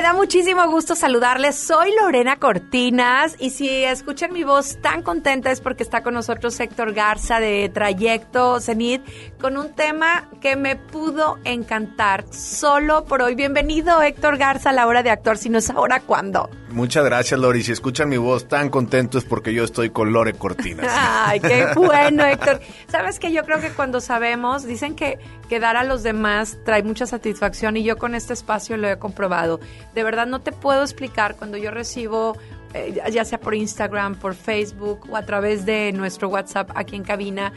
me da muchísimo gusto saludarles. Soy Lorena Cortinas y si escuchan mi voz tan contenta es porque está con nosotros Héctor Garza de Trayecto Cenit con un tema que me pudo encantar solo por hoy. Bienvenido Héctor Garza a la hora de actuar, si no es ahora, ¿cuándo? Muchas gracias, Lori. Si escuchan mi voz tan contento es porque yo estoy con Lore Cortinas. Ay, qué bueno, Héctor. Sabes que yo creo que cuando sabemos, dicen que, que dar a los demás trae mucha satisfacción y yo con este espacio lo he comprobado. De verdad no te puedo explicar cuando yo recibo, eh, ya sea por Instagram, por Facebook o a través de nuestro WhatsApp aquí en cabina,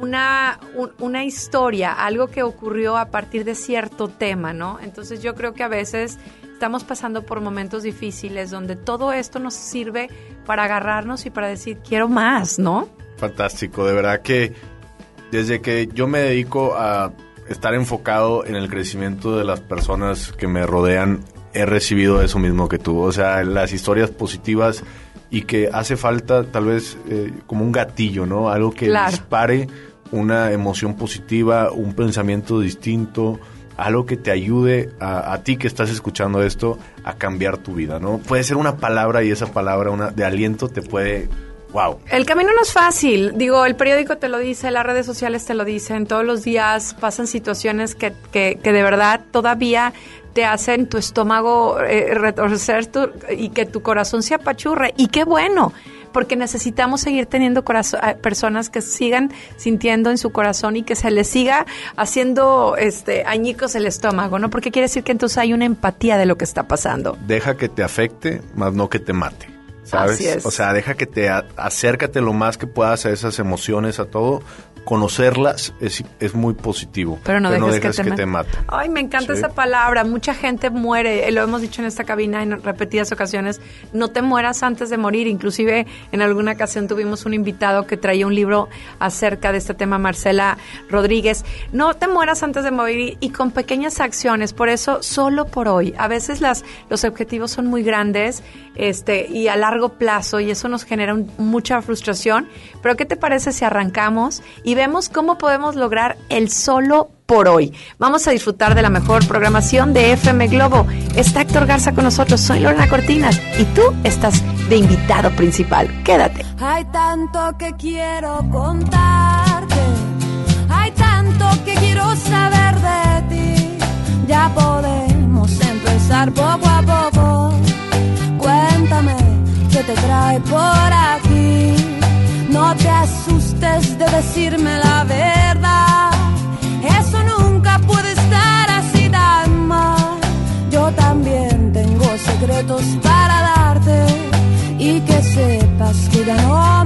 una, un- una historia, algo que ocurrió a partir de cierto tema, ¿no? Entonces yo creo que a veces estamos pasando por momentos difíciles donde todo esto nos sirve para agarrarnos y para decir, quiero más, ¿no? Fantástico, de verdad que desde que yo me dedico a estar enfocado en el crecimiento de las personas que me rodean, he recibido eso mismo que tú. O sea, las historias positivas y que hace falta tal vez eh, como un gatillo, ¿no? Algo que Claro. dispare una emoción positiva, un pensamiento distinto, algo que te ayude a, ti que estás escuchando esto a cambiar tu vida, ¿no? Puede ser una palabra y esa palabra una, de aliento te puede... ¡Wow! El camino no es fácil. Digo, el periódico te lo dice, las redes sociales te lo dicen. Todos los días pasan situaciones que, que de verdad todavía te hacen tu estómago eh, retorcer tu- y que tu corazón se apachurre. Y qué bueno, porque necesitamos seguir teniendo eh, personas que sigan sintiendo en su corazón y que se les siga haciendo este añicos el estómago, ¿no? Porque quiere decir que entonces hay una empatía de lo que está pasando. deja que te afecte, más no que te mate. ¿Sabes? Así es. O sea, deja que te acércate lo más que puedas a esas emociones, a todo. Conocerlas es, es muy positivo. Pero no dejes, dejes que, te, mate. Ay, me encanta Sí. esa palabra. Mucha gente muere, eh, lo hemos dicho en esta cabina en repetidas ocasiones. No te mueras antes de morir. Inclusive en alguna ocasión tuvimos un invitado que traía un libro acerca de este tema, Marcela Rodríguez. No te mueras antes de morir y con pequeñas acciones. Por eso, solo por hoy. A veces las, los objetivos son muy grandes este, y a largo plazo y eso nos genera un- mucha frustración. Pero ¿qué te parece si arrancamos y vemos cómo podemos lograr el solo por hoy? Vamos a disfrutar de la mejor programación de FM Globo. Está Héctor Garza con nosotros, soy Lorena Cortinas y tú estás de invitado principal. Quédate. Hay tanto que quiero contarte, hay tanto que quiero saber de ti. Ya podemos empezar poco a poco. Cuéntame qué te trae por aquí. No te asustes de decirme la verdad. Eso nunca puede estar así tan mal. Yo también tengo secretos para darte y que sepas que ya no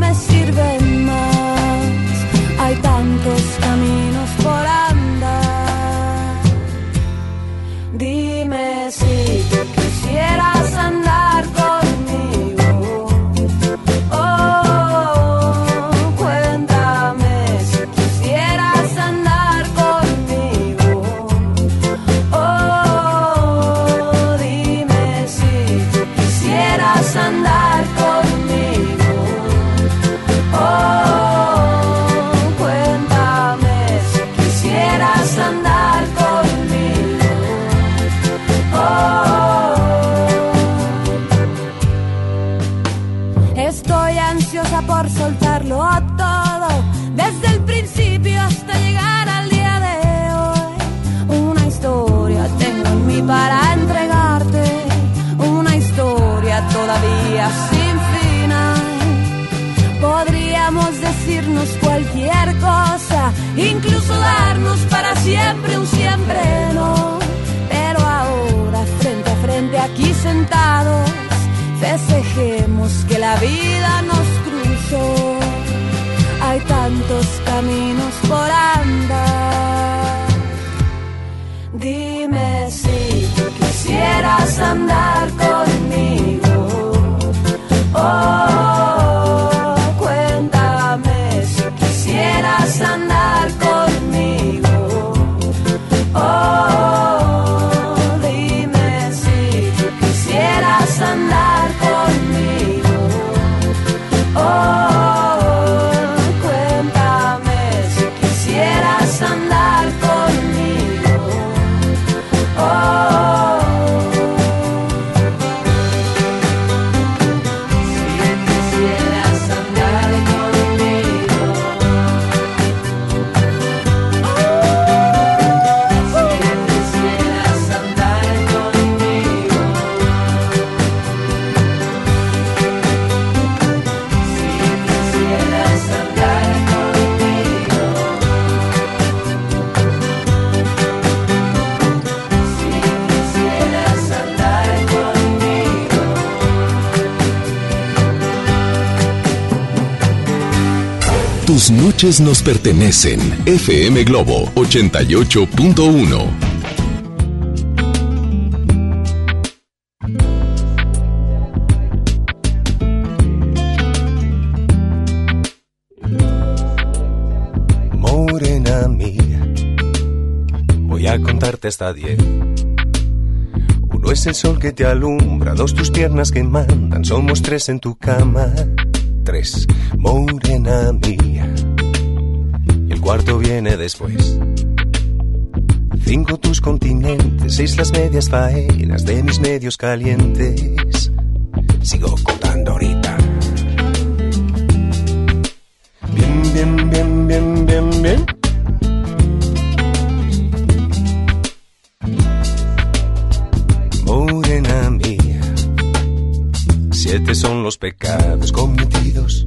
caminos por andar. Dime si tú quisieras andar Tus noches nos pertenecen. FM Globo 88.1. hasta diez. Uno es el sol que te alumbra, dos tus piernas que mandan, somos tres en tu cama. Tres, morena mía. Y el cuarto viene después. Cinco tus continentes, seis las medias faenas de mis medios calientes. Sigo contando ahorita. Bien, bien, bien, bien, bien, bien. Siete son los pecados cometidos.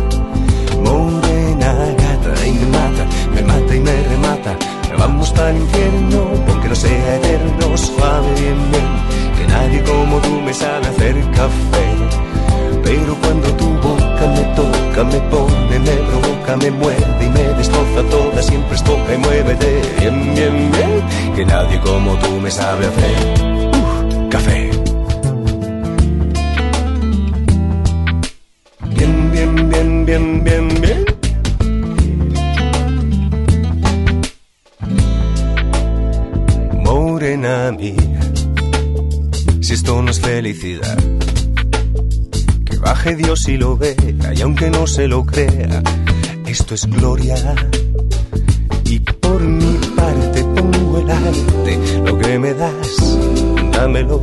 Morena gata y me mata, me mata y me remata. Vamos para el infierno, porque no sea eterno, suave bien, bien, que nadie como tú me sabe hacer café. Pero cuando tu boca me toca, me pone, me provoca, me muerde y me destroza toda, siempre es poca y muévete bien, bien, bien, que nadie como tú me sabe hacer café. Si esto no es felicidad baje Dios y lo vea, y aunque no se lo crea, esto es gloria. Y por mi parte pongo el arte, lo que me das, dámelo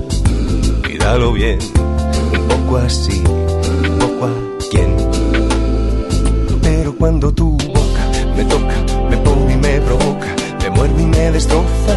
y dalo bien, un poco así, un poco a quien. Pero cuando tu boca me toca, me pone y me provoca, me muerde y me destroza,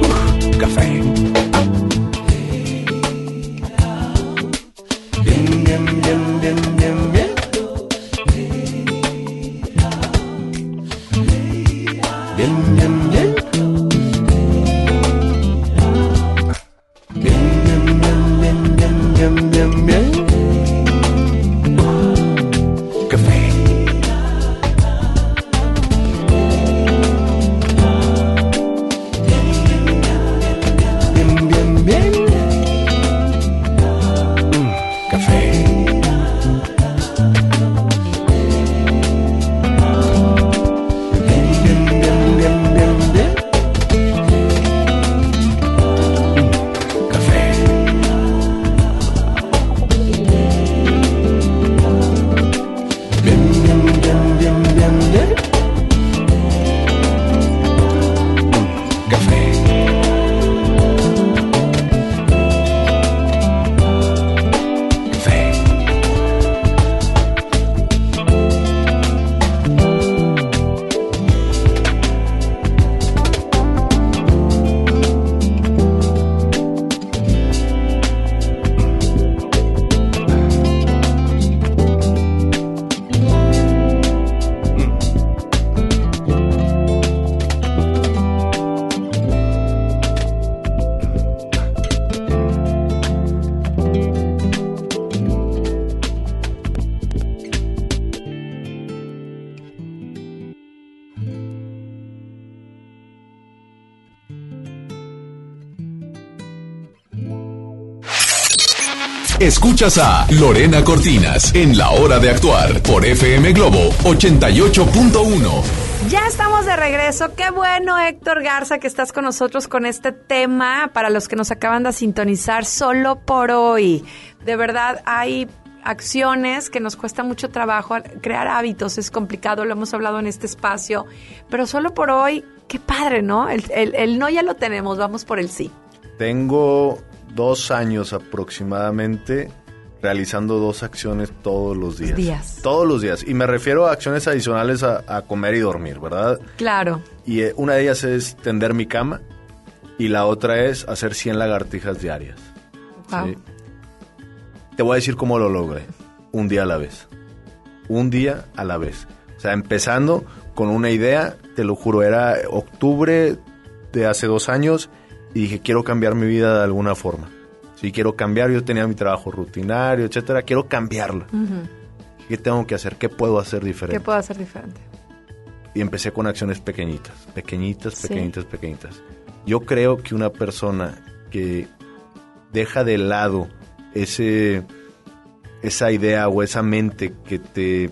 café. Escuchas a Lorena Cortinas en La Hora de Actuar por FM Globo 88.1. Ya estamos de regreso. Qué bueno, Héctor Garza, que estás con nosotros con este tema para los que nos acaban de sintonizar solo por hoy. De verdad, hay acciones que nos cuesta mucho trabajo. Crear hábitos es complicado, lo hemos hablado en este espacio. Pero solo por hoy, qué padre, ¿no? El, el- el no ya lo tenemos, vamos por el sí. Tengo dos años aproximadamente realizando dos acciones todos los días. Días. Todos los días. Y me refiero a acciones adicionales a, a comer y dormir, ¿verdad? Claro. Y eh, una de ellas es tender mi cama y la otra es hacer 100 lagartijas diarias. Wow. ¿sí? Te voy a decir cómo lo logré. Un día a la vez. Un día a la vez. O sea, empezando con una idea, te lo juro, era octubre de hace dos años y dije, quiero cambiar mi vida de alguna forma. Sí, quiero cambiar, yo tenía mi trabajo rutinario, etcétera, quiero cambiarlo. ¿Qué tengo que hacer? ¿Qué puedo hacer diferente? ¿Qué puedo hacer diferente? y empecé con acciones pequeñitas, pequeñitas, Sí. pequeñitas, pequeñitas. Yo creo que una persona que deja de lado ese esa idea o esa mente que te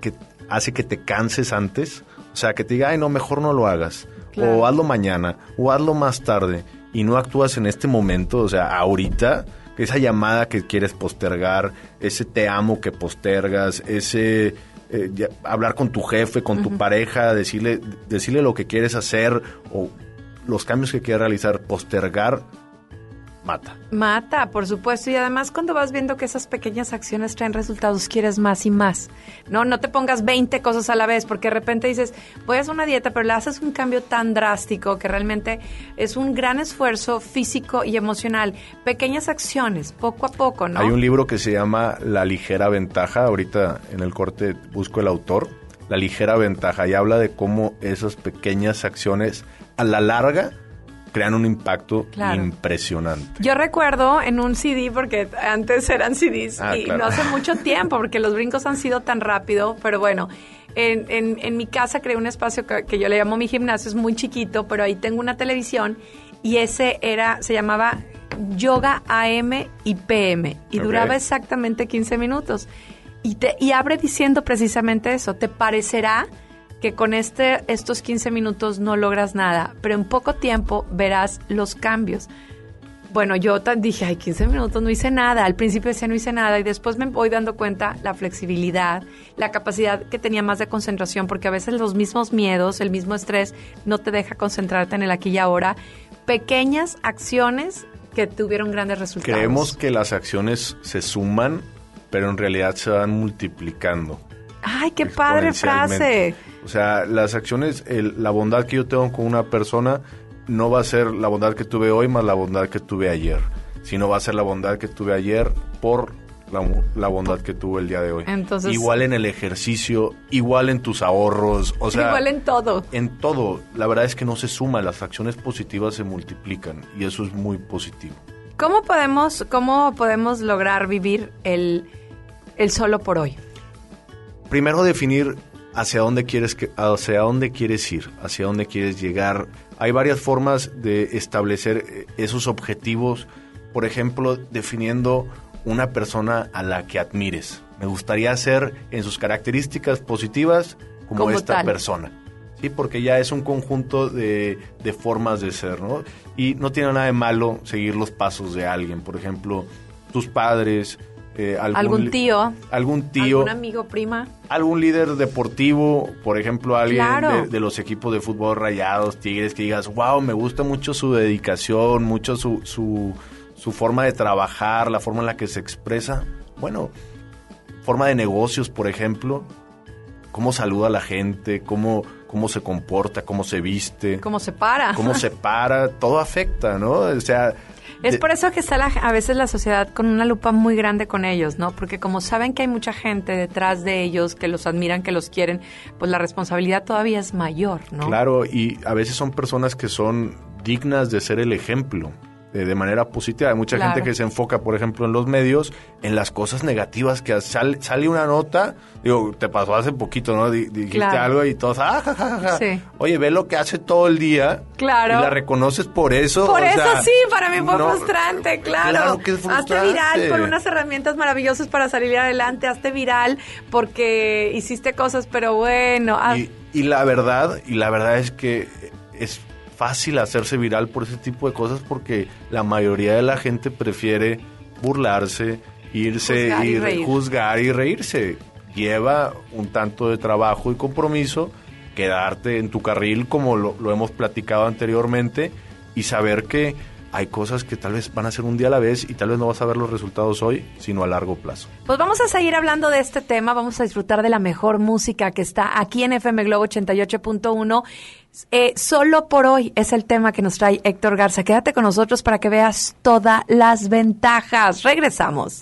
que hace que te canses antes, o sea, que te diga, "Ay, no, mejor no lo hagas." Claro. O hazlo mañana, o hazlo más tarde y no actúas en este momento, o sea, ahorita esa llamada que quieres postergar, ese te amo que postergas, ese eh, ya- hablar con tu jefe, con tu pareja, decirle, decirle lo que quieres hacer o los cambios que quieres realizar, postergar, mata. Mata, por supuesto, y además cuando vas viendo que esas pequeñas acciones traen resultados, quieres más y más. No, no te pongas 20 cosas a la vez, porque de repente dices, voy a hacer una dieta, pero le haces un cambio tan drástico que realmente es un gran esfuerzo físico y emocional. Pequeñas acciones, poco a poco, ¿no? Hay un libro que se llama La ligera ventaja, ahorita en el corte busco el autor, La ligera ventaja, y habla de cómo esas pequeñas acciones a la larga crean un impacto Claro. impresionante. Yo recuerdo en un CD, porque antes eran CDs Ah, y claro. no hace mucho tiempo, porque los brincos han sido tan rápido, pero bueno, en, en- en mi casa creé un espacio que, que yo le llamo mi gimnasio, es muy chiquito, pero ahí tengo una televisión y ese era, se llamaba Yoga AM y PM y duraba exactamente 15 minutos. Y, te, y abre diciendo precisamente eso, te parecerá que con este, estos 15 minutos no logras nada, pero en poco tiempo verás los cambios. Bueno, yo dije, ay, 15 minutos no hice nada. Al principio decía no hice nada y después me voy dando cuenta la flexibilidad, la capacidad que tenía más de concentración, porque a veces los mismos miedos, el mismo estrés no te deja concentrarte en el aquí y ahora. Pequeñas acciones que tuvieron grandes resultados. Creemos que las acciones se suman, pero en realidad se van multiplicando. Ay, qué padre frase. O sea, las acciones, el- la bondad que yo tengo con una persona no va a ser la bondad que tuve hoy más la bondad que tuve ayer, sino va a ser la bondad que tuve ayer por la, la bondad que tuve el día de hoy. Entonces- igual en el ejercicio, igual en tus ahorros, o sea, Igual en todo. en todo. La verdad es que no se suma, las acciones positivas se multiplican y eso es muy positivo. ¿Cómo podemos, cómo podemos lograr vivir el, el solo por hoy? primero definir hacia dónde quieres que, hacia dónde quieres ir, hacia dónde quieres llegar. Hay varias formas de establecer eh, esos objetivos. Por ejemplo, definiendo una persona a la que admires. Me gustaría ser en sus características positivas como, Como esta tal. persona. Sí, porque ya es un conjunto de, de formas de ser, ¿no? Y no tiene nada de malo seguir los pasos de alguien. Por ejemplo, tus padres, eh, algún, tío, algún tío, algún amigo, prima. algún líder deportivo, por ejemplo, alguien Claro. de, de los equipos de fútbol rayados, tigres, que digas, wow, me gusta mucho su dedicación, mucho su, su, su forma de trabajar, la forma en la que se expresa. Bueno, forma de negocios, por ejemplo, cómo saluda a la gente, cómo, cómo se comporta, cómo se viste, ¿Cómo se para? cómo se para, todo afecta, ¿no? O sea... Es de- por eso que está la- a veces la sociedad con una lupa muy grande con ellos, ¿no? Porque como saben que hay mucha gente detrás de ellos que los admiran, que los quieren, pues la responsabilidad todavía es mayor, ¿no? Claro, y a veces son personas que son dignas de ser el ejemplo eh, de manera positiva. Hay mucha gente que se enfoca, por ejemplo, en los medios, en las cosas negativas que sale, sale una nota, digo, te pasó hace poquito, ¿no? D dijiste algo y todos, ah, ja, ja, ja. Sí. Oye, ve lo que hace todo el día. Claro. Y la reconoces por eso. Por eso sí, para mí fue frustrante, claro. claro que es frustrante. Hazte viral con unas herramientas maravillosas para salir adelante, hazte viral porque hiciste cosas, pero bueno. Y, y la verdad, y la verdad es que es fácil hacerse viral por ese tipo de cosas porque la mayoría de la gente prefiere burlarse, irse, juzgar y juzgar y reírse. Lleva un tanto de trabajo y compromiso quedarte en tu carril como lo, lo hemos platicado anteriormente y saber que hay cosas que tal vez van a ser un día a la vez y tal vez no vas a ver los resultados hoy, sino a largo plazo. Pues vamos a seguir hablando de este tema, vamos a disfrutar de la mejor música que está aquí en FM Globo 88.1 eh, solo por hoy es el tema que nos trae Héctor Garza. Quédate con nosotros para que veas todas las ventajas. Regresamos.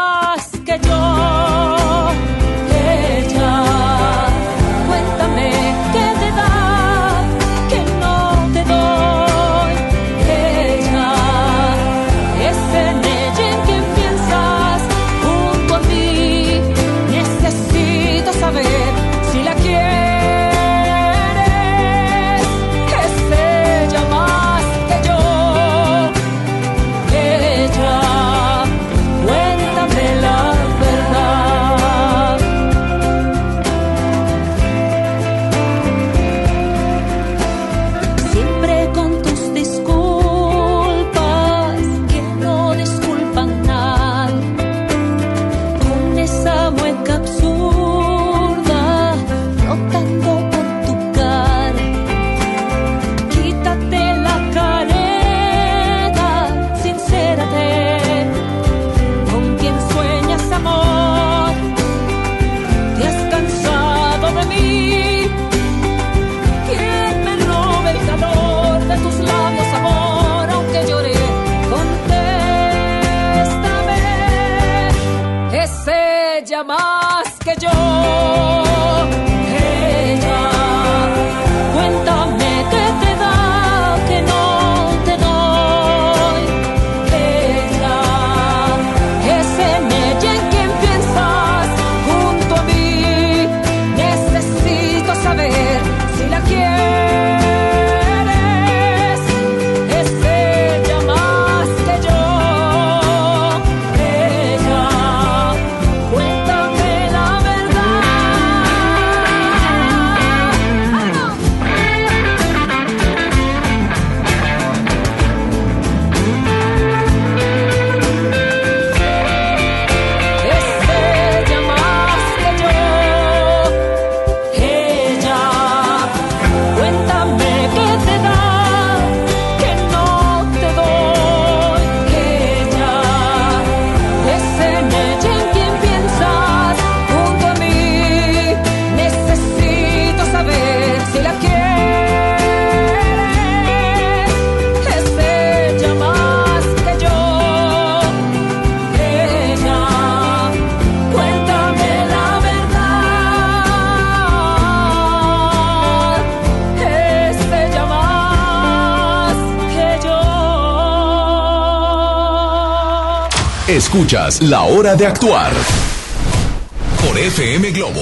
más que yo. Escuchas La Hora de Actuar por FM Globo.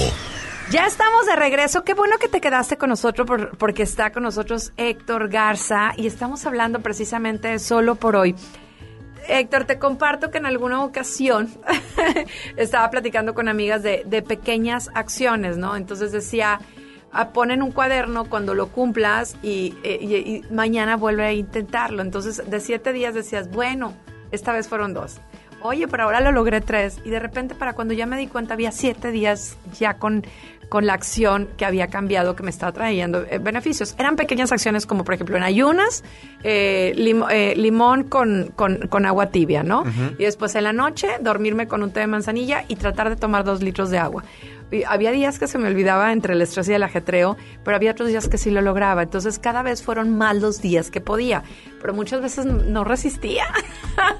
Ya estamos de regreso. Qué bueno que te quedaste con nosotros porque está con nosotros Héctor Garza y estamos hablando precisamente solo por hoy. Héctor, te comparto que en alguna ocasión estaba platicando con amigas de, pequeñas acciones, ¿no? Entonces decía, a ponen un cuaderno cuando lo cumplas eh, y, y, mañana vuelve a intentarlo. Entonces, de siete días decías, bueno, esta vez fueron dos. Oye, pero ahora lo logré tres. Y de repente, para cuando ya me di cuenta, había siete días ya con, con la acción que había cambiado, que me estaba trayendo eh, beneficios. Eran pequeñas acciones como, por ejemplo, en ayunas, eh, lim- eh, limón con, con- con agua tibia, ¿no? Y después en la noche, dormirme con un té de manzanilla y tratar de tomar dos litros de agua. Y había días que se me olvidaba entre el estrés y el ajetreo, pero había otros días que sí lo lograba. Entonces, cada vez fueron más los días que podía. Pero muchas veces no resistía.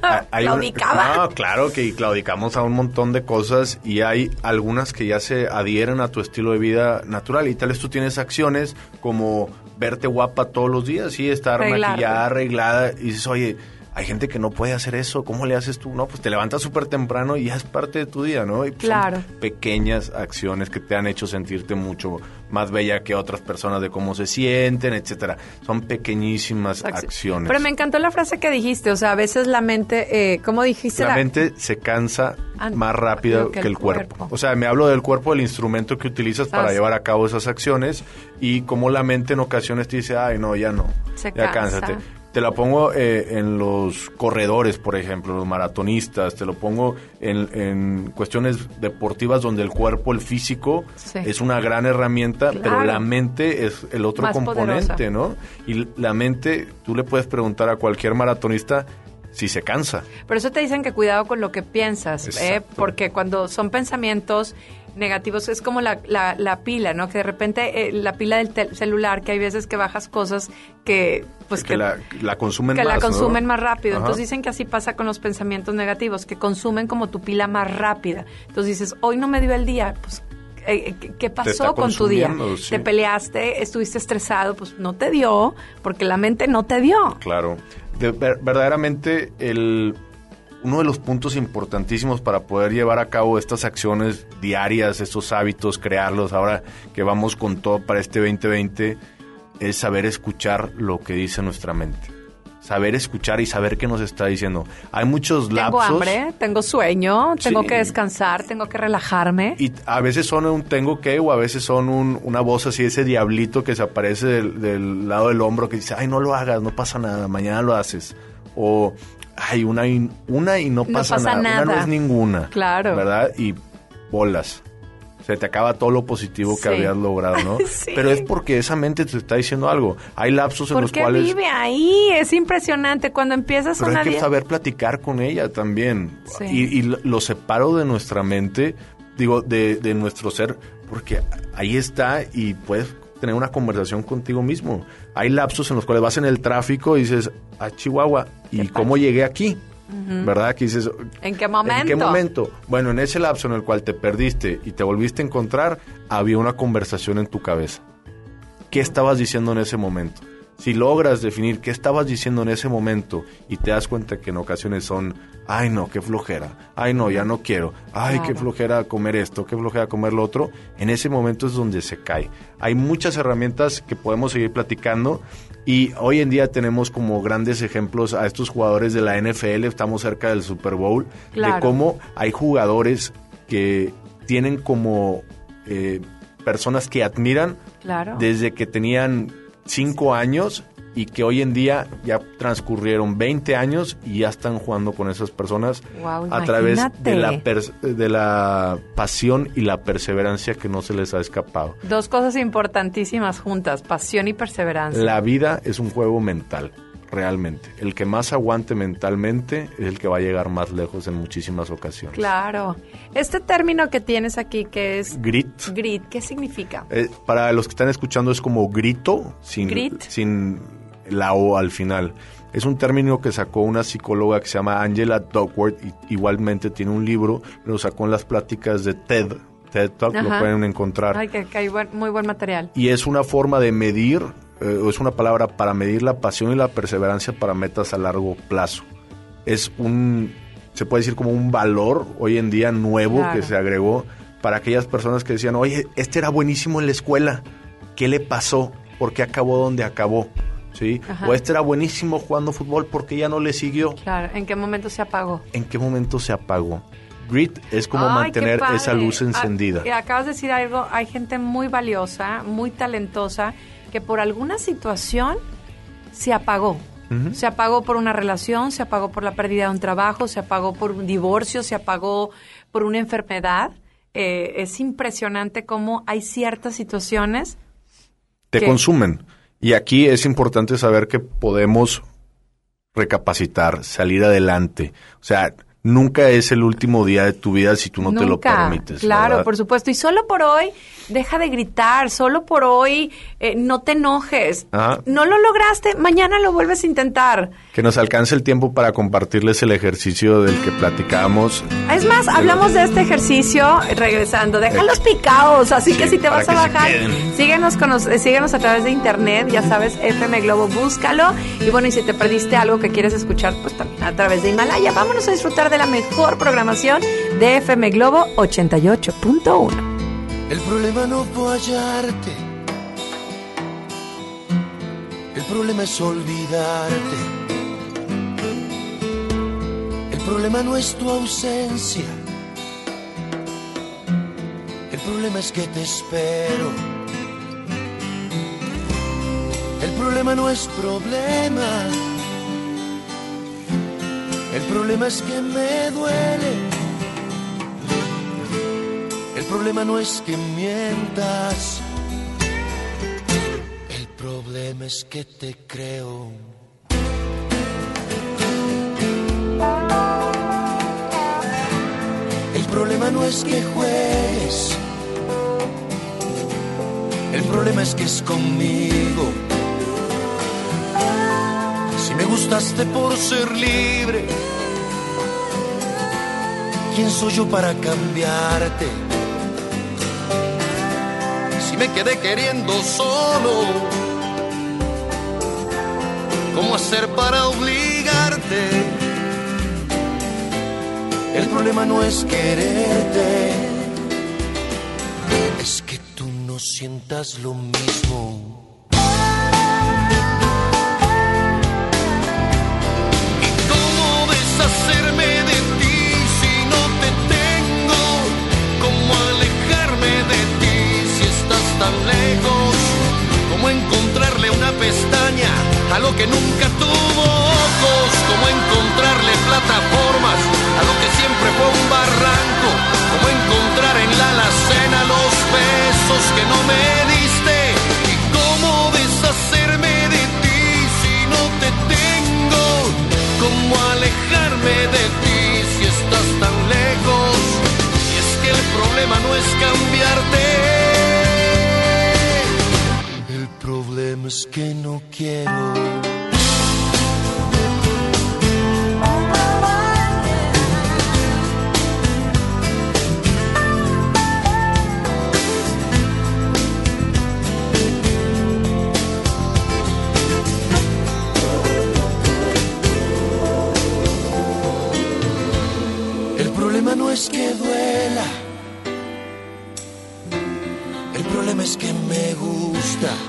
Ah, Claudicaba. No, claro que claudicamos a un montón de cosas y hay algunas que ya se adhieren a tu estilo de vida natural y tal vez tú tienes acciones como verte guapa todos los días y estar Arreglarte. maquillada, arreglada y dices, oye, hay gente que no puede hacer eso, ¿cómo le haces tú? No, pues te levantas súper temprano y ya es parte de tu día, ¿no? Y pues son Claro. pequeñas acciones que te han hecho sentirte mucho más bella que otras personas de cómo se sienten, etcétera. Son pequeñísimas Acci- acciones. Pero me encantó la frase que dijiste, o sea, a veces la mente, eh, ¿cómo dijiste? la mente se cansa Ah, más rápido que, el cuerpo. O sea, me hablo del cuerpo, del instrumento que utilizas para sí. llevar a cabo esas acciones y cómo la mente en ocasiones te dice, ay, no, ya no, Se ya cansa. cánsate. Te la pongo eh, en los corredores, por ejemplo, los maratonistas, te lo pongo en, en cuestiones deportivas donde el cuerpo, el físico, Sí. es una gran herramienta, Claro. pero la mente es el otro Más componente, poderosa. ¿no? Y la mente, tú le puedes preguntar a cualquier maratonista si se cansa. Por eso te dicen que cuidado con lo que piensas, ¿eh? Porque cuando son pensamientos negativos es como la, la, la pila, ¿no? Que de repente eh, la pila del tel- celular, que hay veces que bajas cosas que pues que, la, la consumen que más, la ¿no? consumen más rápido. Ajá. Entonces dicen que así pasa con los pensamientos negativos, que consumen como tu pila más rápida. Entonces dices, hoy no me dio el día, pues eh, ¿qué- ¿qué pasó con tu día? sí. Te peleaste, estuviste estresado, pues no te dio, porque la mente no te dio. Claro. De- ver- verdaderamente, el, uno de los puntos importantísimos para poder llevar a cabo estas acciones diarias, estos hábitos, crearlos, ahora que vamos con todo para este 2020, es saber escuchar lo que dice nuestra mente. Saber escuchar y saber qué nos está diciendo. Hay muchos Tengo lapsos. hambre, tengo sueño, tengo Sí. que descansar, tengo que relajarme. Y a veces son un tengo que o a veces son un- una voz así, ese diablito que se aparece del, del lado del hombro que dice, ay, no lo hagas, no pasa nada, mañana lo haces. O, ay, una y, una y no No pasa, pasa nada. Una no es ninguna. Claro. ¿Verdad? Y bolas. Se te acaba todo lo positivo que habías logrado, ¿no? Sí. Pero es porque esa mente te está diciendo algo. Hay lapsos en los cuales... vive ahí, es impresionante. Cuando empiezas Pero una hay que día- saber platicar con ella también. Sí. Y, y lo- lo separo de nuestra mente, digo, de, de nuestro ser, porque ahí está y puedes tener una conversación contigo mismo. Hay lapsos en los cuales vas en el tráfico y dices, a Chihuahua, ¿y cómo llegué aquí? ¿Verdad? Que dices, ¿En qué ¿En momento? qué momento? Bueno, en ese lapso en el cual te perdiste y te volviste a encontrar, había una conversación en tu cabeza. ¿Qué estabas diciendo en ese momento? Si logras definir qué estabas diciendo en ese momento y te das cuenta que en ocasiones son, ay no, qué flojera, ay no, ya no quiero, ay qué flojera comer esto, qué flojera comer lo otro, en ese momento es donde se cae. Hay muchas herramientas que podemos seguir platicando y hoy en día tenemos como grandes ejemplos a estos jugadores de la NFL, estamos cerca del Super Bowl, Claro. de cómo hay jugadores que tienen como eh, personas que admiran Claro. desde que tenían 5 años y que hoy en día ya transcurrieron 20 años y ya están jugando con esas personas a través de la, de la pasión y la perseverancia que no se les ha escapado. Dos cosas importantísimas juntas, pasión y perseverancia. La vida es un juego mental, realmente. El que más aguante mentalmente es el que va a llegar más lejos en muchísimas ocasiones. Claro. Este término que tienes aquí que es Grit. grit, ¿qué significa? Eh, para los que están escuchando es como grito sin, Grit. sin la O al final. Es un término que sacó una psicóloga que se llama Angela Duckworth y igualmente tiene un libro, lo sacó en las pláticas de TED. TED Talk lo pueden encontrar. Ay, que, que hay buen- muy buen material. Y es una forma de medir, eh, es una palabra para medir la pasión y la perseverancia para metas a largo plazo. Es un, se puede decir como un valor hoy en día nuevo Claro. que se agregó para aquellas personas que decían, oye, este era buenísimo en la escuela, ¿qué le pasó? ¿Por qué acabó donde acabó? ¿sí? Ajá. O este era buenísimo jugando fútbol porque ya no le siguió. Claro, ¿en qué momento se apagó? ¿En qué momento se apagó? Grit es como Ay, qué mantener esa luz Ah, encendida. y acabas de decir algo, hay gente muy valiosa, muy talentosa, que por alguna situación se apagó. Se apagó por una relación, se apagó por la pérdida de un trabajo, se apagó por un divorcio, se apagó por una enfermedad. Eh, es impresionante cómo hay ciertas situaciones. Te ¿Qué? consumen. Y aquí es importante saber que podemos recapacitar, salir adelante. O sea, nunca es el último día de tu vida si tú no te lo permites. Claro, ¿verdad? por supuesto. Y solo por hoy, deja de gritar. Solo por hoy, eh, no te enojes. Ajá. No lo lograste, mañana lo vuelves a intentar. Que nos alcance el tiempo para compartirles el ejercicio del que platicamos. Es más, hablamos de este ejercicio eh, regresando. Déjalos picados, así que si te vas a bajar, síguenos, con nos- eh, síguenos a través de internet, ya sabes, FM Globo, búscalo. Y bueno, y si te perdiste algo que quieres escuchar, pues también a través de Himalaya. Vámonos a disfrutar de la mejor programación de FM Globo 88.1. El problema no fue hallarte. El problema es olvidarte. El problema no es tu ausencia. El problema es que te espero. El problema no es problema. El problema es que me duele. El problema no es que mientas. El problema es que te creo. El problema no es que juegues. El problema es que es conmigo. Gustaste por ser libre, ¿quién soy yo para cambiarte? Si me quedé queriendo solo, ¿cómo hacer para obligarte? El problema no es quererte, es que tú no sientas lo mismo. ¿Cómo encontrarle una pestaña a lo que nunca tuvo ojos? ¿Cómo encontrarle plataformas a lo que siempre fue un barranco? ¿Cómo encontrar en la alacena los besos que no me diste? ¿Y cómo deshacerme de ti si no te tengo? ¿Cómo alejarme de ti si estás tan lejos? Y es que el problema no es cambiarte. Problema es que no quiero. El problema no es que duela. El problema es que me gusta.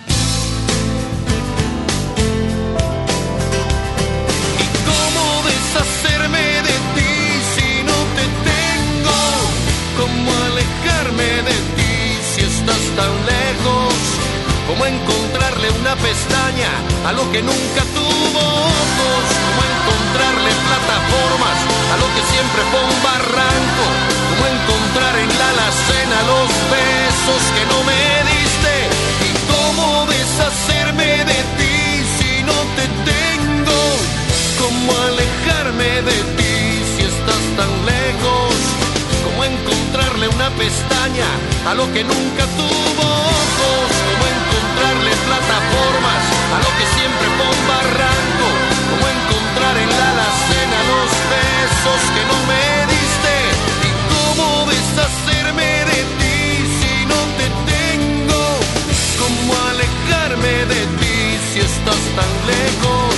Estás tan lejos? ¿Cómo encontrarle una pestaña a lo que nunca tuvo ojos? ¿Cómo encontrarle plataformas a lo que siempre fue un barranco? ¿Cómo encontrar en la alacena los besos que no me diste? ¿Y cómo deshacerme de ti si no te tengo? ¿Cómo alejarme de ti si estás tan lejos? como encontrarle una pestaña a lo que nunca tuvo ojos, como encontrarle plataformas a lo que siempre fue un barranco, como encontrar en la alacena los besos que no me diste y cómo deshacerme de ti si no te tengo, cómo alejarme de ti si estás tan lejos.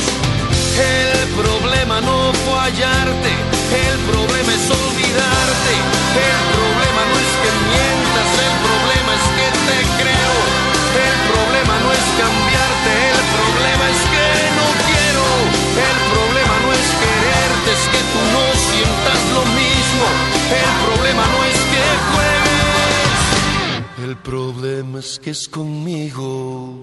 El problema no fue hallarte, el problema es olvidarte. El problema no es que mientas, el problema es que te creo. El problema no es cambiarte, el problema es que no quiero. El problema no es quererte, es que tú no sientas lo mismo. El problema no es que juegues. El problema es que es conmigo.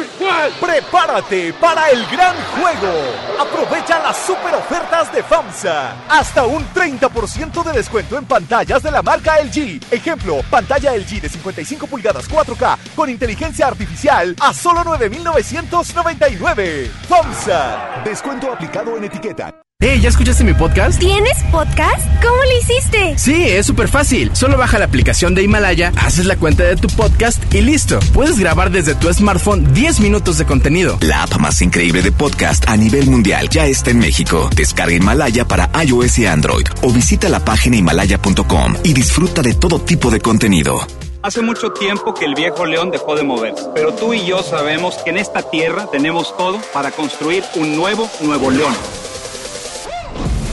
Prepárate para el gran juego. Aprovecha las super ofertas de FAMSA. Hasta un 30% de descuento en pantallas de la marca LG. Ejemplo, pantalla LG de 55 pulgadas 4K con inteligencia artificial a solo 9,999. FAMSA. Descuento aplicado en etiqueta. Hey, ¿ya escuchaste mi podcast? ¿Tienes podcast? ¿Cómo lo hiciste? Sí, es súper fácil. Solo baja la aplicación de Himalaya, haces la cuenta de tu podcast y listo. Puedes grabar desde tu smartphone 10 minutos de contenido. La app más increíble de podcast a nivel mundial ya está en México. Descarga Himalaya para iOS y Android o visita la página himalaya.com y disfruta de todo tipo de contenido. Hace mucho tiempo que el viejo león dejó de moverse, pero tú y yo sabemos que en esta tierra tenemos todo para construir un nuevo Nuevo León.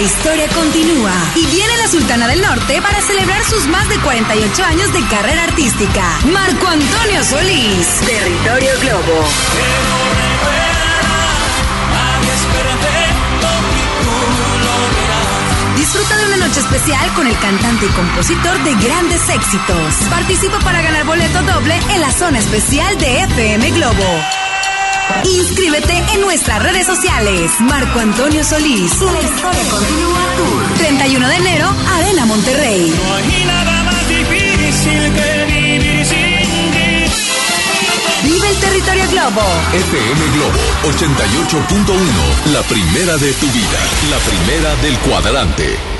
La historia continúa. Y viene la Sultana del Norte para celebrar sus más de 48 años de carrera artística. Marco Antonio Solís. Territorio Globo. Disfruta de una noche especial con el cantante y compositor de grandes éxitos. Participa para ganar boleto doble en la zona especial de FM Globo. Inscríbete en nuestras redes sociales. Marco Antonio Solís. La historia continúa Tour. 31 de enero, Arena Monterrey. No hay nada más difícil que vivir sin ti. Vive el territorio Globo. FM Globo 88.1, la primera de tu vida, la primera del cuadrante.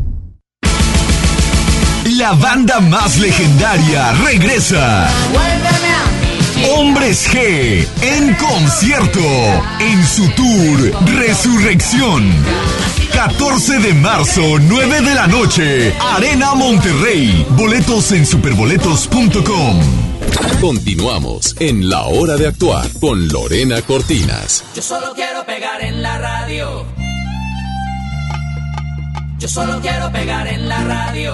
La banda más legendaria regresa. Hombres G en concierto en su tour Resurrección. 14 de marzo, 9 de la noche, Arena Monterrey. Boletos en superboletos.com. Continuamos en La Hora de Actuar con Lorena Cortinas. Yo solo quiero pegar en la radio. Yo solo quiero pegar en la radio.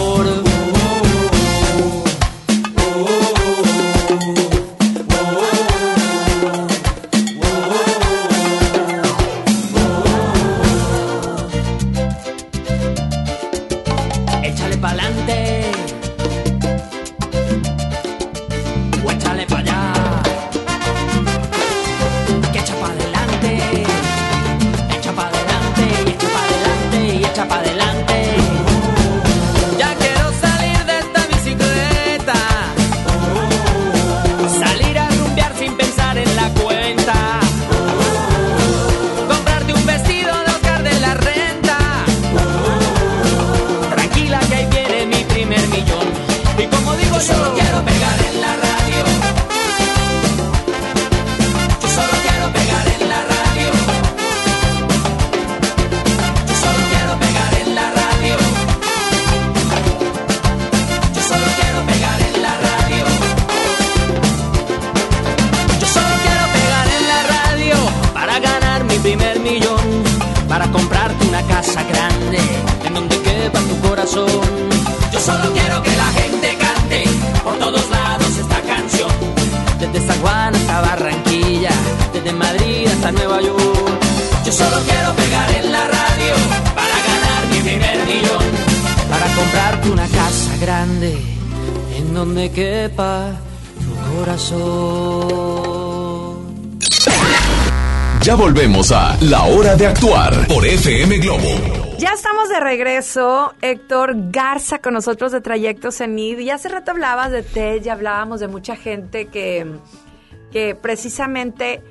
La Hora de Actuar por FM Globo. Ya estamos de regreso, Héctor Garza con nosotros de Trayectos en ID. Y hace rato hablabas de TED, ya hablábamos de mucha gente que, que precisamente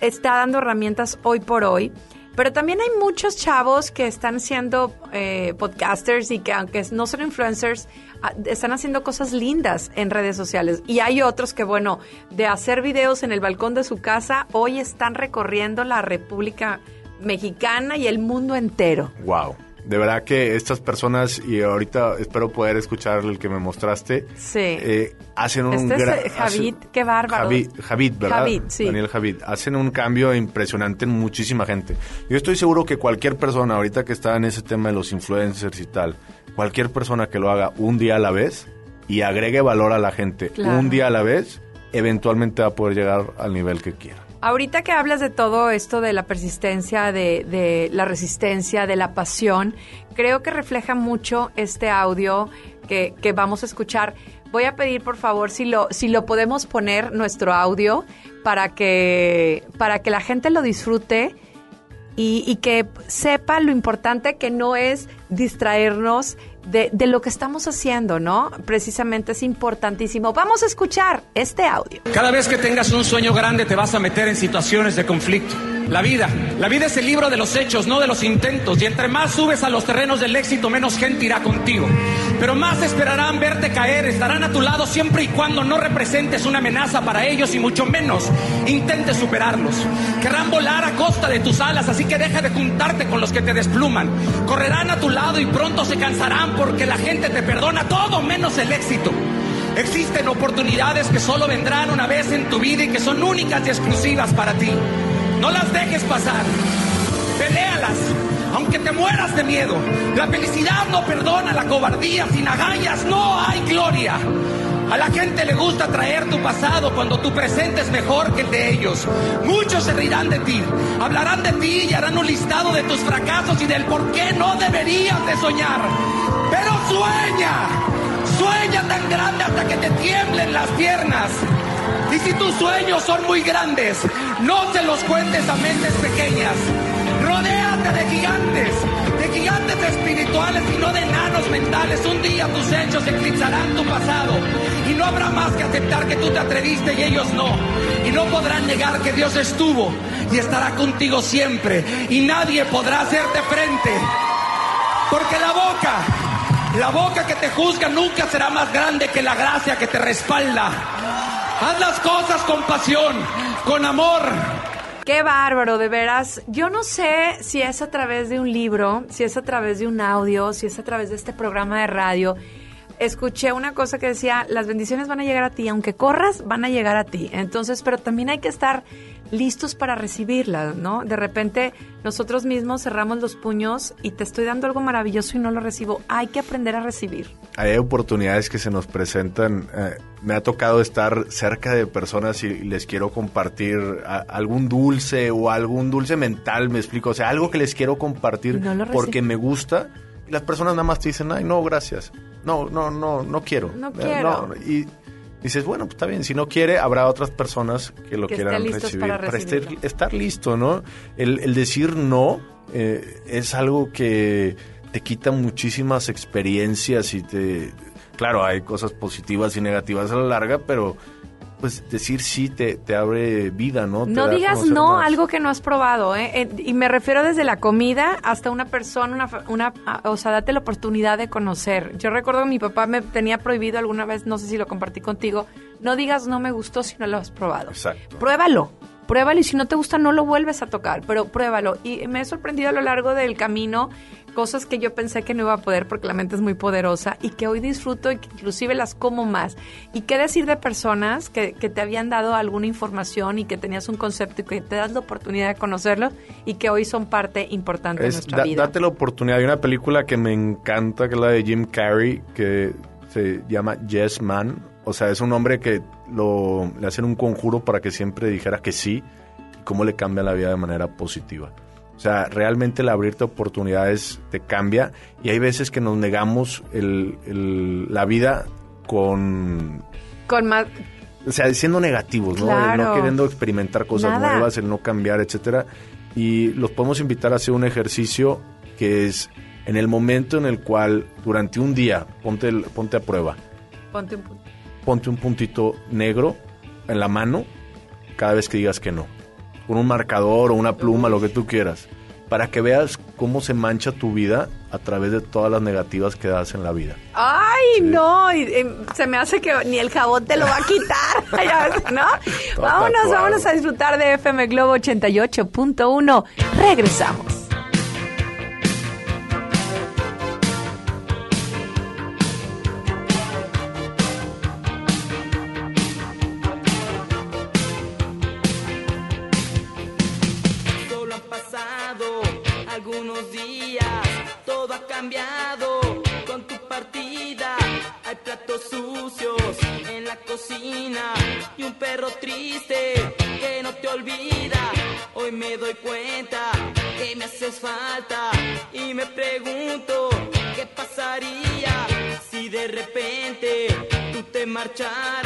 está dando herramientas hoy por hoy. Pero también hay muchos chavos que están siendo eh, podcasters y que aunque no son influencers, ah, están haciendo cosas lindas en redes sociales. Y hay otros que, bueno, de hacer videos en el balcón de su casa, hoy están recorriendo la República Mexicana y el mundo entero. Wow. De verdad que estas personas, y ahorita espero poder escuchar el que me mostraste, Sí. eh, hacen un este gra- es eh, Javid, qué bárbaro. Javid, Javid, ¿verdad? Javid, sí. Daniel Javid. Hacen un cambio impresionante en muchísima gente. Yo estoy seguro que cualquier persona, ahorita que está en ese tema de los influencers y tal, cualquier persona que lo haga un día a la vez y agregue valor a la gente Claro. un día a la vez, eventualmente va a poder llegar al nivel que quiera. Ahorita que hablas de todo esto de la persistencia, de, la resistencia, de la pasión, creo que refleja mucho este audio que, vamos a escuchar. Voy a pedir, por favor, si lo, si lo podemos poner nuestro audio para que, para que la gente lo disfrute y que sepa lo importante que no es distraernos de, de lo que estamos haciendo, ¿no? Precisamente es importantísimo. Vamos a escuchar este audio. Cada vez que tengas un sueño grande te vas a meter en situaciones de conflicto. La vida, la vida es el libro de los hechos, no de los intentos. Y entre más subes a los terrenos del éxito, menos gente irá contigo. Pero más esperarán verte caer, estarán a tu lado siempre y cuando no representes una amenaza para ellos y mucho menos intentes superarlos. Querrán volar a costa de tus alas, así que deja de juntarte con los que te despluman. Correrán a tu lado y pronto se cansarán porque la gente te perdona todo menos el éxito. Existen oportunidades que solo vendrán una vez en tu vida y que son únicas y exclusivas para ti. No las dejes pasar. Peléalas, aunque te mueras de miedo. La felicidad no perdona la cobardía. Sin agallas no hay gloria. A la gente le gusta traer tu pasado cuando tu presente es mejor que el de ellos. Muchos se reirán de ti, hablarán de ti y harán un listado de tus fracasos y del por qué no deberías de soñar. Pero sueña, sueña tan grande hasta que te tiemblen las piernas. Y si tus sueños son muy grandes, no se los cuentes a mentes pequeñas. Rodéate de gigantes, gigantes espirituales y no de enanos mentales. Un día tus hechos eclipsarán tu pasado y no habrá más que aceptar que tú te atreviste y ellos no. Y no podrán negar que Dios estuvo y estará contigo siempre y nadie podrá hacerte frente. Porque la boca, la boca que te juzga nunca será más grande que la gracia que te respalda. Haz las cosas con pasión, con amor. Qué bárbaro, de veras. Yo no sé si es a través de un libro, si es a través de un audio, si es a través de este programa de radio. Escuché una cosa que decía, las bendiciones van a llegar a ti, aunque corras, van a llegar a ti. Entonces, pero también hay que estar listos para recibirlas, ¿no? De repente nosotros mismos cerramos los puños y te estoy dando algo maravilloso y no lo recibo. Hay que aprender a recibir. Hay oportunidades que se nos presentan. eh, me ha tocado estar cerca de personas y les quiero compartir a- algún dulce o algún dulce mental, me explico. O sea, algo que les quiero compartir No porque me gusta. Y las personas nada más te dicen, ay, no, gracias. No, no, no, no quiero. No Eh, quiero. Y dices, bueno, pues está bien. Si no quiere, habrá otras personas que lo Que quieran recibir. para estar, estar listo, ¿no? El, el decir no eh, es algo que te quita muchísimas experiencias y te... Claro, hay cosas positivas y negativas a la larga, pero pues decir sí te, te abre vida, ¿no? Te No digas no más. algo que no has probado, ¿eh? Eh, Y me refiero desde la comida hasta una persona, una, una, ah, o sea, date la oportunidad de conocer. Yo recuerdo que mi papá me tenía prohibido alguna vez, no sé si lo compartí contigo, no digas no me gustó si no lo has probado. Exacto. Pruébalo, pruébalo y si no te gusta no lo vuelves a tocar, pero pruébalo. Y me he sorprendido a lo largo del camino cosas que yo pensé que no iba a poder porque la mente es muy poderosa y que hoy disfruto y que inclusive las como más. ¿Y qué decir de personas que, que te habían dado alguna información y que tenías un concepto y que te das la oportunidad de conocerlo y que hoy son parte importante de Es- nuestra da- vida? Date la oportunidad. Hay una película que me encanta, que es la de Jim Carrey, que se llama Yes Man. O sea, es un hombre que lo, le hacen un conjuro para que siempre dijera que sí y cómo le cambia la vida de manera positiva. O sea, realmente el abrirte oportunidades te cambia y hay veces que nos negamos el- el- la vida con Con más... o sea, siendo negativos, ¿no? El no queriendo experimentar cosas Nada. nuevas, el no cambiar, etcétera. Y los podemos invitar a hacer un ejercicio que es en el momento en el cual durante un día ponte el- ponte a prueba, Ponte un punto. Ponte un puntito negro en la mano cada vez que digas que no, con un marcador o una pluma, lo que tú quieras, para que veas cómo se mancha tu vida a través de todas las negativas que das en la vida. Ay, no, y, y se me hace que ni el jabón te lo va a quitar, ¿no? vámonos, vámonos a disfrutar de FM Globo 88.1. Regresamos. Me doy cuenta que me haces falta y me pregunto qué pasaría si de repente tú te marcharas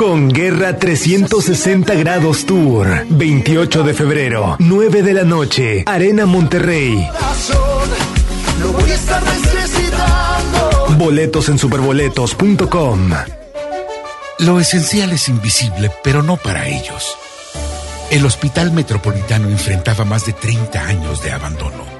Con Guerra 360 Grados Tour. 28 de febrero, 9 de la noche. Arena Monterrey. Lo. Boletos en superboletos.com. Lo esencial es invisible, pero no para ellos. El Hospital Metropolitano enfrentaba más de 30 años de abandono.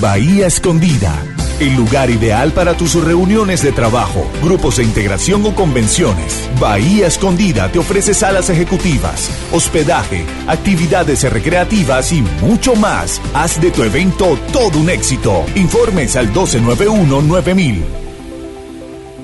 Bahía Escondida, el lugar ideal para tus reuniones de trabajo, grupos de integración o convenciones. Bahía Escondida te ofrece salas ejecutivas, hospedaje, actividades recreativas y mucho más. Haz de tu evento todo un éxito. Informes al 1291-9000.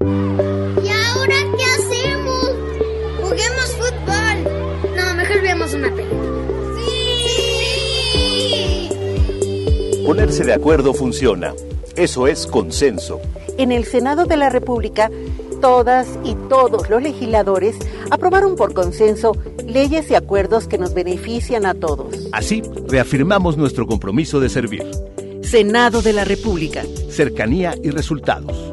¿Y ahora qué hacemos? Juguemos fútbol. No, mejor veamos una película. ¡Sí! Ponerse de acuerdo funciona. Eso es consenso. En el Senado de la República, todas y todos los legisladores aprobaron por consenso leyes y acuerdos que nos benefician a todos. Así, reafirmamos nuestro compromiso de servir. Senado de la República. Cercanía y resultados.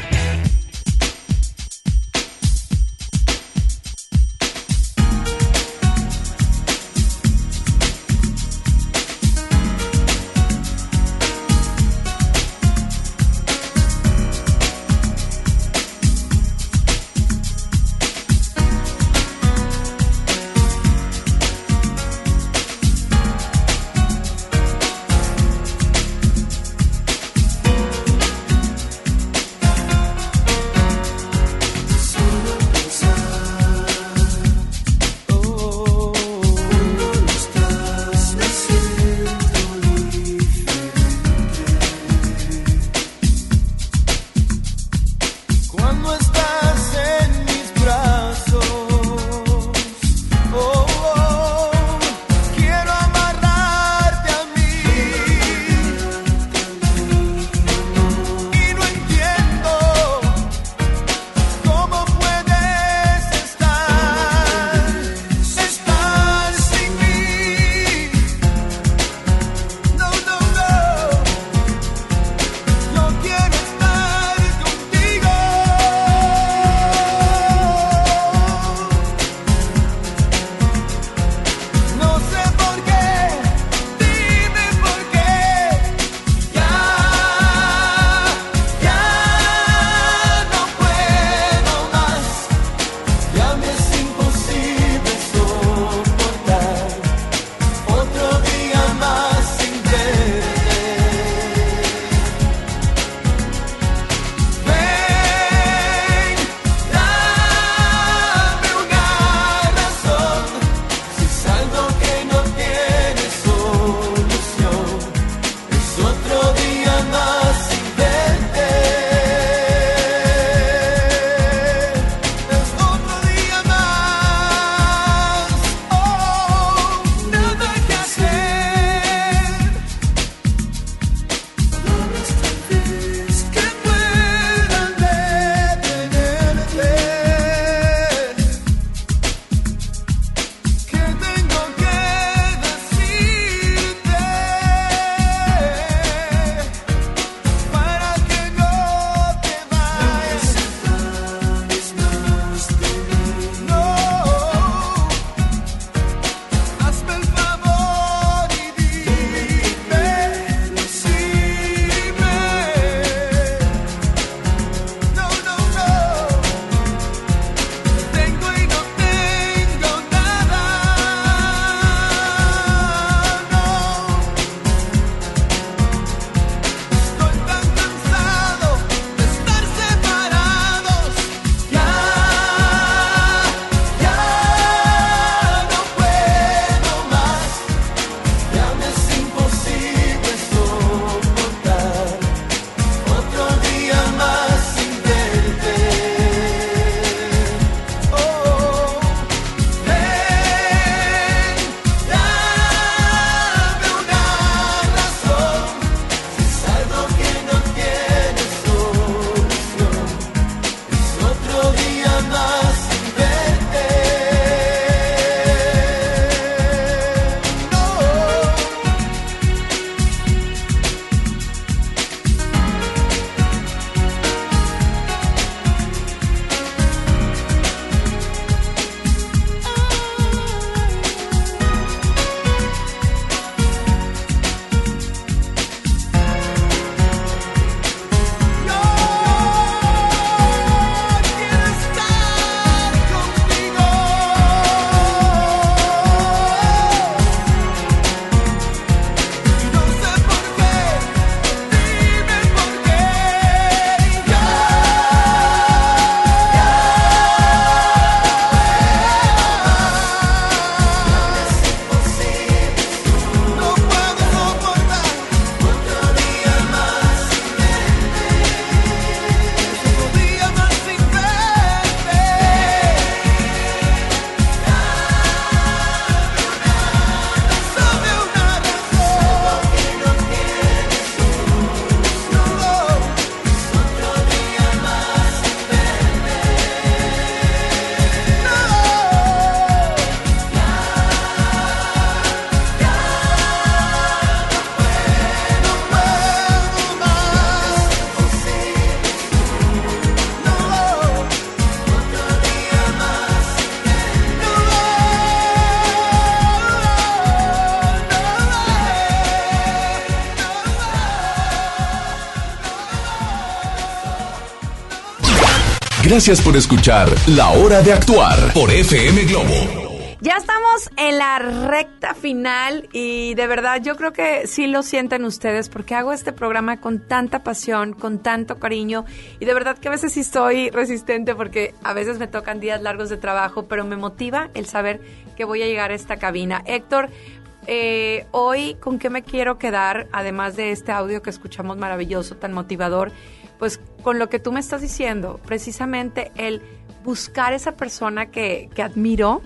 Gracias por escuchar La Hora de Actuar por FM Globo. Ya estamos en la recta final y de verdad yo creo que sí lo sienten ustedes porque hago este programa con tanta pasión, con tanto cariño y de verdad que a veces sí estoy resistente porque a veces me tocan días largos de trabajo, pero me motiva el saber que voy a llegar a esta cabina. Héctor, eh, hoy con qué me quiero quedar, además de este audio que escuchamos maravilloso, tan motivador, pues con lo que tú me estás diciendo, precisamente el buscar esa persona que, que admiro,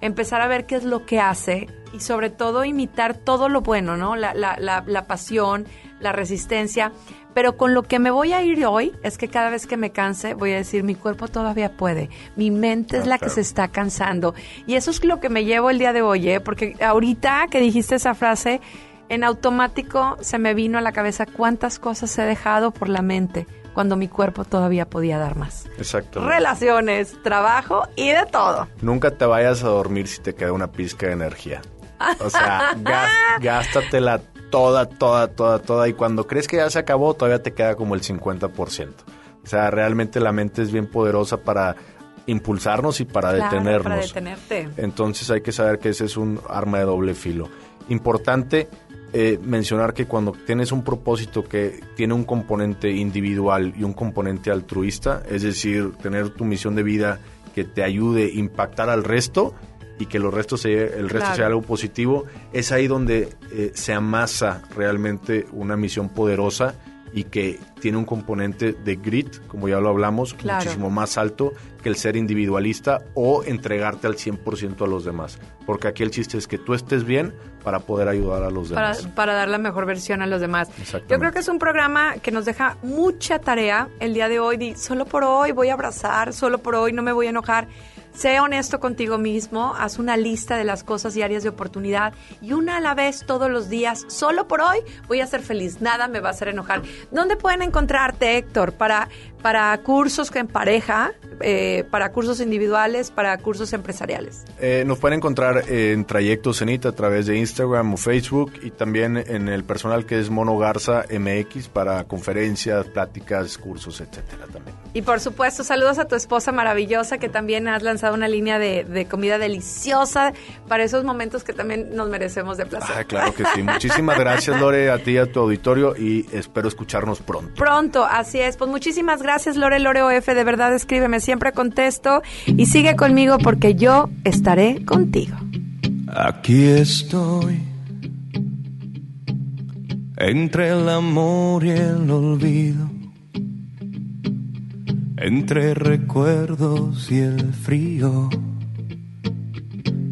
empezar a ver qué es lo que hace y sobre todo imitar todo lo bueno, ¿no? La, la, la, la pasión, la resistencia. Pero con lo que me voy a ir hoy es que cada vez que me canse voy a decir, mi cuerpo todavía puede, mi mente es Ah, la que se está cansando. Y eso es lo que me llevo el día de hoy, ¿eh? Porque ahorita que dijiste esa frase, en automático se me vino a la cabeza cuántas cosas he dejado por la mente cuando mi cuerpo todavía podía dar más. Exacto. Relaciones, trabajo y de todo. Nunca te vayas a dormir si te queda una pizca de energía. O sea, gástatela toda, toda, toda, toda. Y cuando crees que ya se acabó, todavía te queda como el 50%. O sea, realmente la mente es bien poderosa para impulsarnos y para Claro, detenernos. para detenerte. Entonces hay que saber que ese es un arma de doble filo. Importante eh, mencionar que cuando tienes un propósito que tiene un componente individual y un componente altruista, es decir, tener tu misión de vida que te ayude a impactar al resto y que los restos se- el resto Claro. sea algo positivo, es ahí donde eh, se amasa realmente una misión poderosa y que tiene un componente de grit, como ya lo hablamos, Claro. muchísimo más alto que el ser individualista o entregarte al 100% a los demás. Porque aquí el chiste es que tú estés bien para poder ayudar a los demás. para dar la mejor versión a los demás. Yo creo que es un programa que nos deja mucha tarea el día de hoy. Di, solo por hoy voy a abrazar, solo por hoy no me voy a enojar. Sé honesto contigo mismo, haz una lista de las cosas y áreas de oportunidad y una a la vez todos los días. Solo por hoy voy a ser feliz, nada me va a hacer enojar. ¿Dónde pueden encontrarte, Héctor, para, para cursos en pareja, eh, para cursos individuales, para cursos empresariales? Eh, nos pueden encontrar en Trayecto Cenit a través de Instagram o Facebook y también en el personal que es Mono Garza MX para conferencias, pláticas, cursos, etcétera también. Y por supuesto, saludos a tu esposa maravillosa que también has lanzado una línea de, de comida deliciosa para esos momentos que también nos merecemos de placer. Ah, claro que sí. Muchísimas gracias, Lore, a ti y a tu auditorio y espero escucharnos pronto. Pronto, así es. Pues muchísimas gracias, Lore Lore OF. De verdad, escríbeme, siempre contesto y sigue conmigo porque yo estaré contigo. Aquí estoy, entre el amor y el olvido, entre recuerdos y el frío,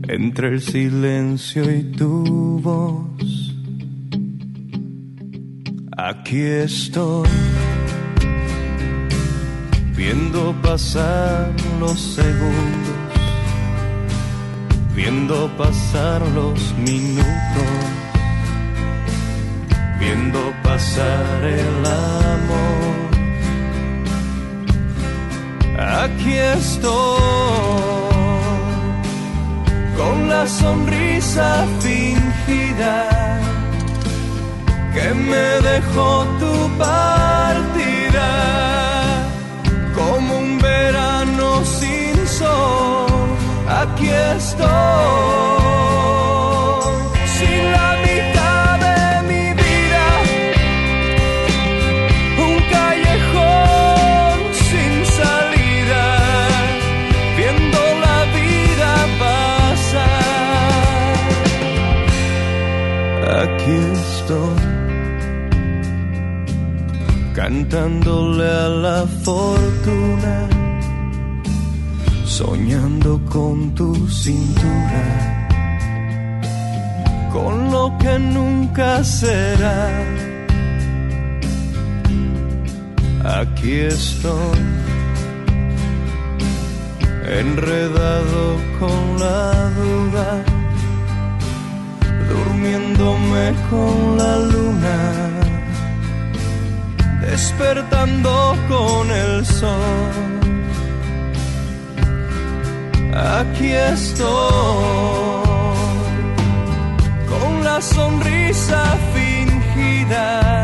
entre el silencio y tu voz. Aquí estoy, viendo pasar los segundos viendo pasar los minutos, viendo pasar el amor. Aquí estoy, con la sonrisa fingida que me dejó tu partida, aquí estoy. Sin la mitad de mi vida, un callejón sin salida, viendo la vida pasar. Aquí estoy, cantándole a la fortuna con tu cintura, con lo que nunca será. Aquí estoy, enredado con la duda, durmiéndome con la luna, despertando con el sol aquí estoy, con la sonrisa fingida